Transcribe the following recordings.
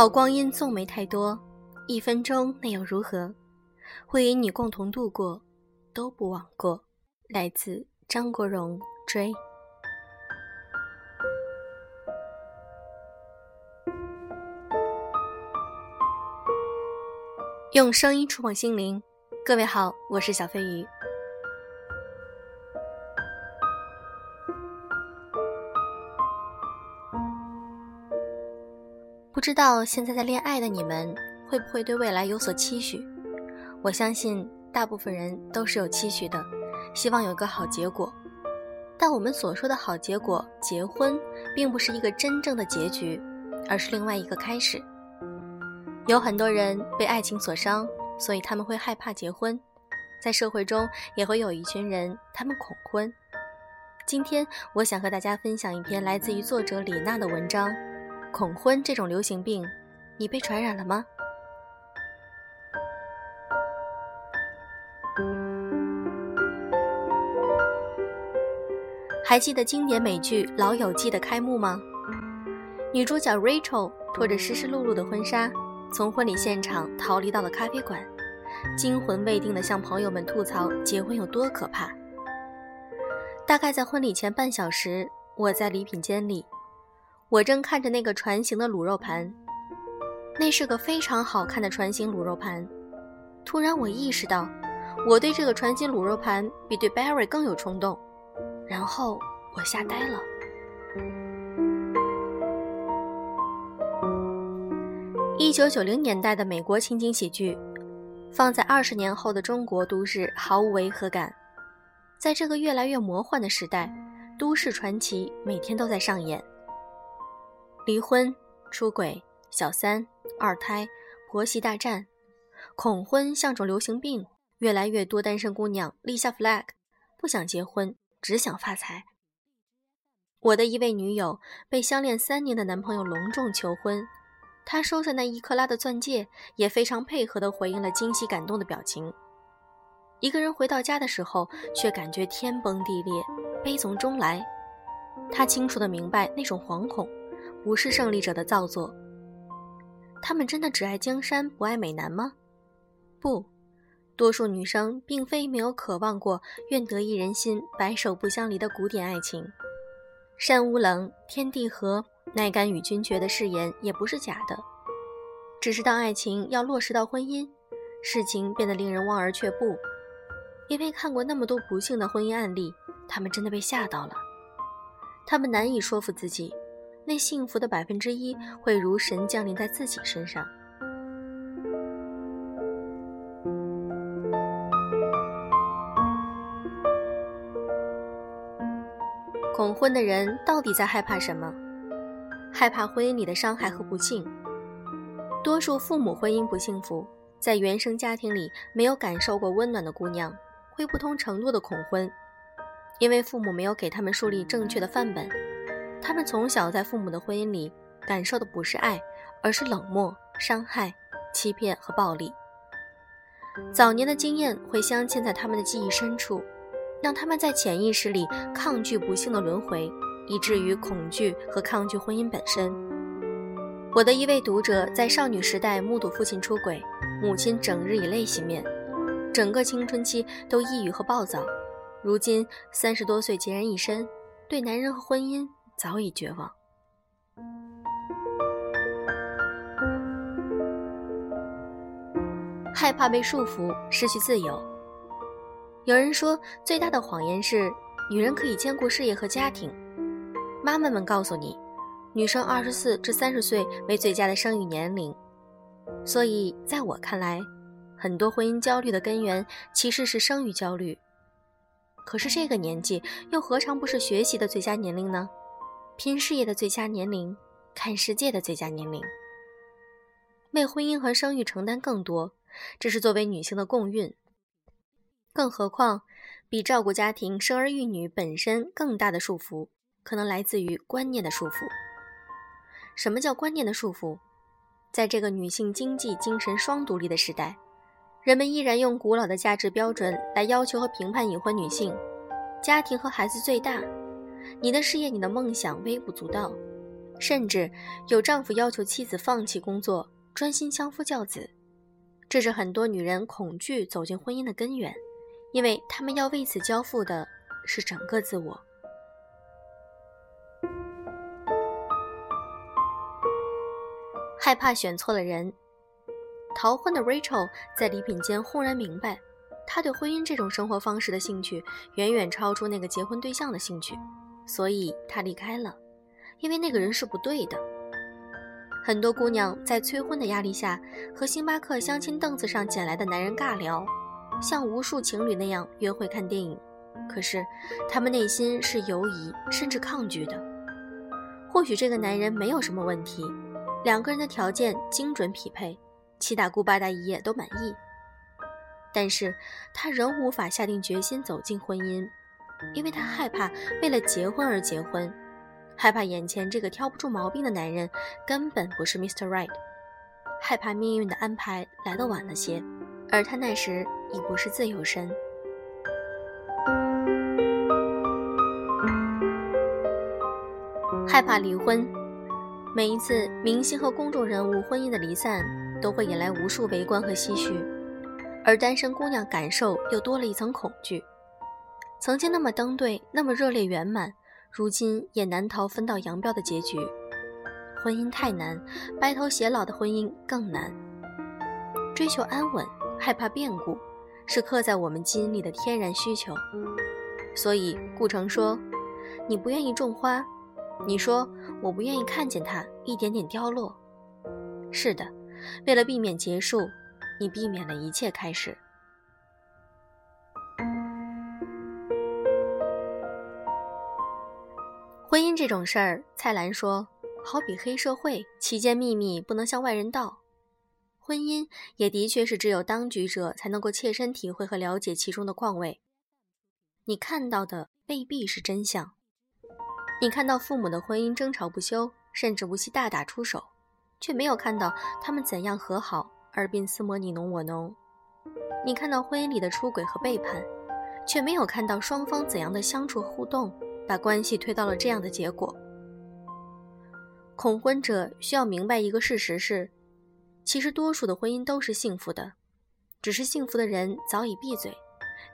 好光阴纵没太多，一分钟那又如何？会与你共同度过，都不枉过。来自张国荣追。用声音触碰心灵，各位好，我是小飞鱼。不知道现在在恋爱的你们会不会对未来有所期许？我相信大部分人都是有期许的，希望有个好结果。但我们所说的好结果，结婚，并不是一个真正的结局，而是另外一个开始。有很多人被爱情所伤，所以他们会害怕结婚。在社会中，也会有一群人，他们恐婚。今天，我想和大家分享一篇来自于作者李娜的文章：恐婚这种流行病，你被传染了吗？还记得经典美剧《老友记》的开幕吗？女主角 Rachel 拖着湿湿漉漉的婚纱。从婚礼现场逃离到了咖啡馆，惊魂未定地向朋友们吐槽结婚有多可怕。大概在婚礼前半小时，我在礼品间里，我正看着那个船形的卤肉盘，那是个非常好看的船形卤肉盘。突然，我意识到，我对这个船形卤肉盘比对 Barry 更有冲动，然后我吓呆了。一九九零年代的美国情景喜剧，放在二十年后的中国都市毫无违和感。在这个越来越魔幻的时代，都市传奇每天都在上演。离婚、出轨、小三、二胎、婆媳大战、恐婚像种流行病，越来越多单身姑娘立下 flag，不想结婚，只想发财。我的一位女友被相恋三年的男朋友隆重求婚。他收下那一克拉的钻戒，也非常配合地回应了惊喜感动的表情。一个人回到家的时候，却感觉天崩地裂，悲从中来。他清楚地明白，那种惶恐，不是胜利者的造作。他们真的只爱江山，不爱美男吗？不，多数女生并非没有渴望过“愿得一人心，白首不相离”的古典爱情。山无棱，天地合。奈敢与君绝的誓言也不是假的，只是当爱情要落实到婚姻，事情变得令人望而却步。因为看过那么多不幸的婚姻案例，他们真的被吓到了。他们难以说服自己，那幸福的百分之一会如神降临在自己身上。恐婚的人到底在害怕什么？害怕婚姻里的伤害和不幸。多数父母婚姻不幸福，在原生家庭里没有感受过温暖的姑娘，会不同程度的恐婚，因为父母没有给他们树立正确的范本。他们从小在父母的婚姻里感受的不是爱，而是冷漠、伤害、欺骗和暴力。早年的经验会镶嵌在他们的记忆深处，让他们在潜意识里抗拒不幸的轮回。以至于恐惧和抗拒婚姻本身。我的一位读者在少女时代目睹父亲出轨，母亲整日以泪洗面，整个青春期都抑郁和暴躁。如今三十多岁孑然一身，对男人和婚姻早已绝望。害怕被束缚，失去自由。有人说，最大的谎言是女人可以兼顾事业和家庭。妈妈们告诉你，女生二十四至三十岁为最佳的生育年龄，所以在我看来，很多婚姻焦虑的根源其实是生育焦虑。可是这个年纪又何尝不是学习的最佳年龄呢？拼事业的最佳年龄，看世界的最佳年龄。为婚姻和生育承担更多，这是作为女性的共运。更何况，比照顾家庭、生儿育女本身更大的束缚。可能来自于观念的束缚。什么叫观念的束缚？在这个女性经济、精神双独立的时代，人们依然用古老的价值标准来要求和评判已婚女性：家庭和孩子最大，你的事业、你的梦想微不足道，甚至有丈夫要求妻子放弃工作，专心相夫教子。这是很多女人恐惧走进婚姻的根源，因为她们要为此交付的是整个自我。害怕选错了人。逃婚的 Rachel 在礼品间忽然明白，她对婚姻这种生活方式的兴趣远远超出那个结婚对象的兴趣，所以她离开了，因为那个人是不对的。很多姑娘在催婚的压力下，和星巴克相亲凳子上捡来的男人尬聊，像无数情侣那样约会看电影，可是他们内心是犹疑甚至抗拒的。或许这个男人没有什么问题，两个人的条件精准匹配。七大姑八大姨也都满意，但是她仍无法下定决心走进婚姻，因为她害怕为了结婚而结婚，害怕眼前这个挑不出毛病的男人根本不是 Mr. Right，害怕命运的安排来得晚了些，而她那时已不是自由身，害怕离婚，每一次明星和公众人物婚姻的离散。都会引来无数围观和唏嘘，而单身姑娘感受又多了一层恐惧。曾经那么登对，那么热烈圆满，如今也难逃分道扬镳的结局。婚姻太难，白头偕老的婚姻更难。追求安稳，害怕变故，是刻在我们基因里的天然需求。所以顾城说：“你不愿意种花，你说我不愿意看见它一点点凋落。”是的。为了避免结束，你避免了一切开始。这种事儿，蔡澜说，好比黑社会，其间秘密不能向外人道。婚姻也的确是只有当局者才能够切身体会和了解其中的况味。你看到的未必是真相。你看到父母的婚姻争吵不休，甚至不惜大打出手。却没有看到他们怎样和好，而并厮磨你侬我侬。你看到婚姻里的出轨和背叛，却没有看到双方怎样的相处互动，把关系推到了这样的结果。恐婚者需要明白一个事实是，其实多数的婚姻都是幸福的，只是幸福的人早已闭嘴，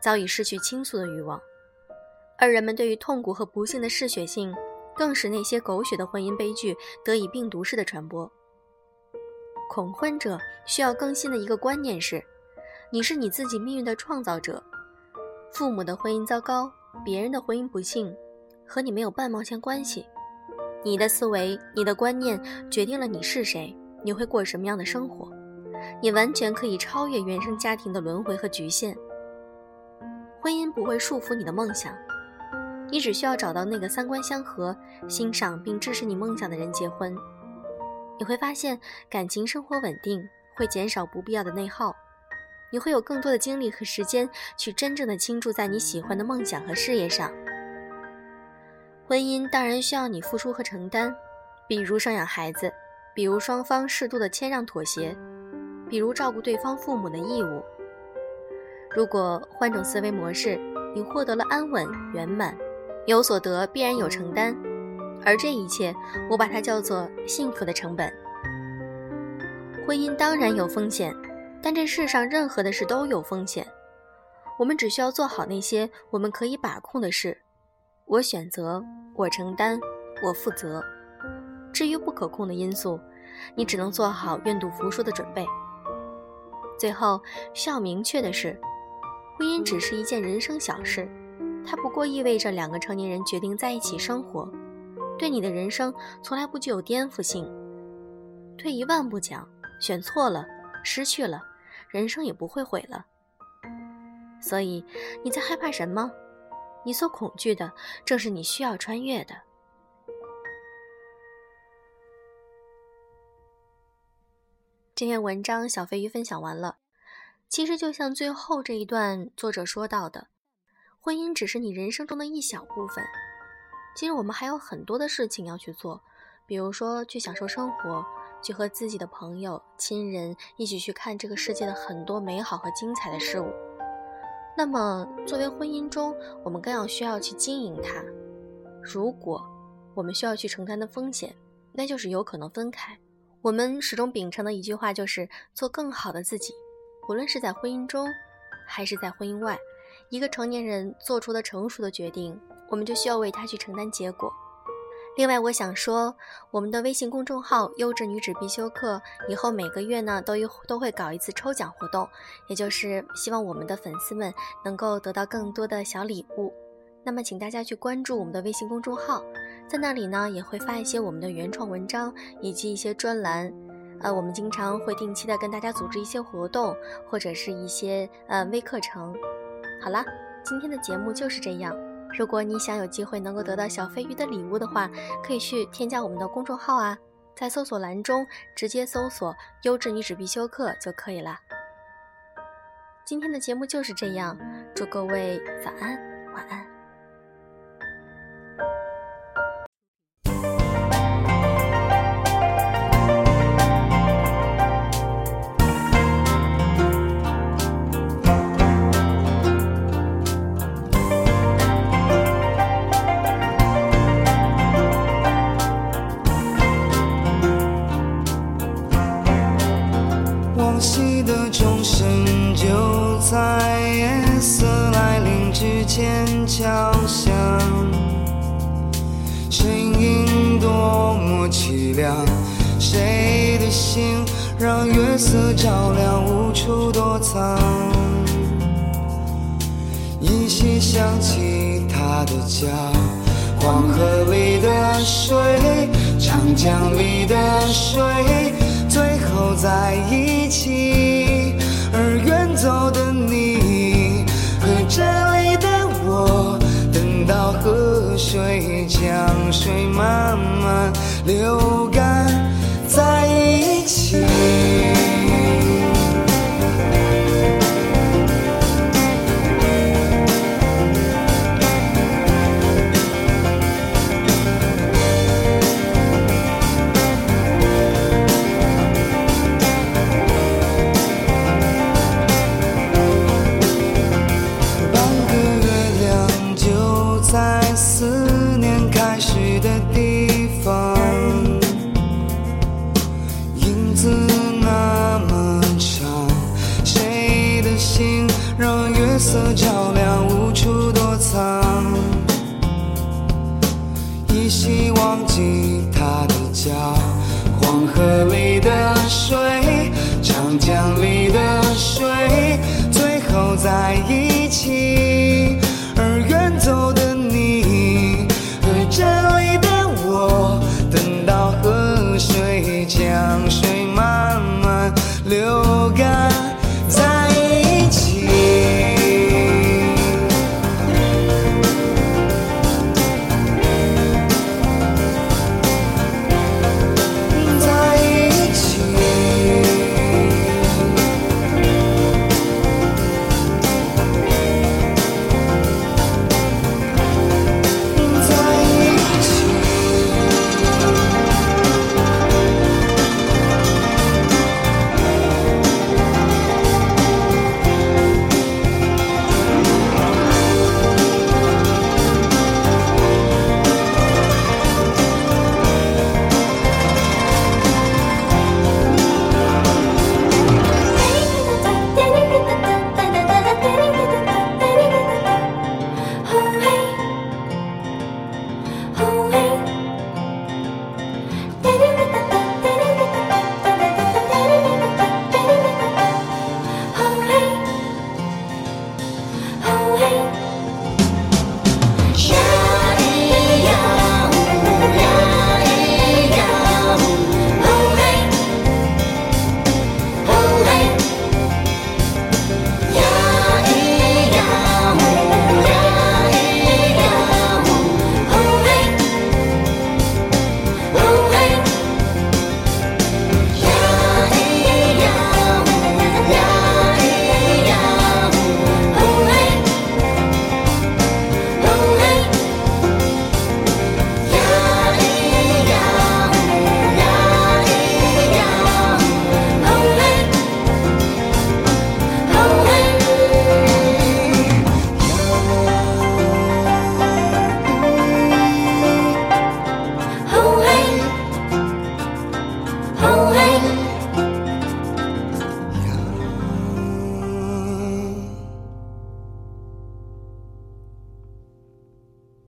早已失去倾诉的欲望，而人们对于痛苦和不幸的嗜血性，更使那些狗血的婚姻悲剧得以病毒式的传播。恐婚者需要更新的一个观念是：你是你自己命运的创造者。父母的婚姻糟糕，别人的婚姻不幸，和你没有半毛钱关系。你的思维、你的观念决定了你是谁，你会过什么样的生活。你完全可以超越原生家庭的轮回和局限。婚姻不会束缚你的梦想，你只需要找到那个三观相合、欣赏并支持你梦想的人结婚。你会发现感情生活稳定，会减少不必要的内耗，你会有更多的精力和时间去真正的倾注在你喜欢的梦想和事业上。婚姻当然需要你付出和承担，比如生养孩子，比如双方适度的谦让妥协，比如照顾对方父母的义务。如果换种思维模式，你获得了安稳圆满，有所得必然有承担。而这一切，我把它叫做幸福的成本。婚姻当然有风险，但这世上任何的事都有风险。我们只需要做好那些我们可以把控的事。我选择，我承担，我负责。至于不可控的因素，你只能做好愿赌服输的准备。最后需要明确的是，婚姻只是一件人生小事，它不过意味着两个成年人决定在一起生活。对你的人生从来不具有颠覆性。退一万步讲，选错了，失去了，人生也不会毁了。所以你在害怕什么？你所恐惧的正是你需要穿越的。这篇文章小飞鱼分享完了。其实就像最后这一段作者说到的，婚姻只是你人生中的一小部分。其实我们还有很多的事情要去做，比如说去享受生活，去和自己的朋友、亲人一起去看这个世界的很多美好和精彩的事物。那么，作为婚姻中，我们更要需要去经营它。如果我们需要去承担的风险，那就是有可能分开。我们始终秉承的一句话就是做更好的自己，无论是在婚姻中，还是在婚姻外，一个成年人做出的成熟的决定，我们就需要为他去承担结果。另外，我想说，我们的微信公众号“优质女子必修课”以后每个月呢都有都会搞一次抽奖活动，也就是希望我们的粉丝们能够得到更多的小礼物。那么，请大家去关注我们的微信公众号，在那里呢也会发一些我们的原创文章以及一些专栏。呃，我们经常会定期的跟大家组织一些活动，或者是一些呃微课程。好了，今天的节目就是这样。如果你想有机会能够得到小飞鱼的礼物的话，可以去添加我们的公众号啊，在搜索栏中直接搜索“优质女子必修课”就可以了。今天的节目就是这样，祝各位早安，晚安。敲响，声音多么凄凉。谁的心让月色照亮，无处躲藏？依稀想起他的家，黄河里的水，长江里的水，最后在一起。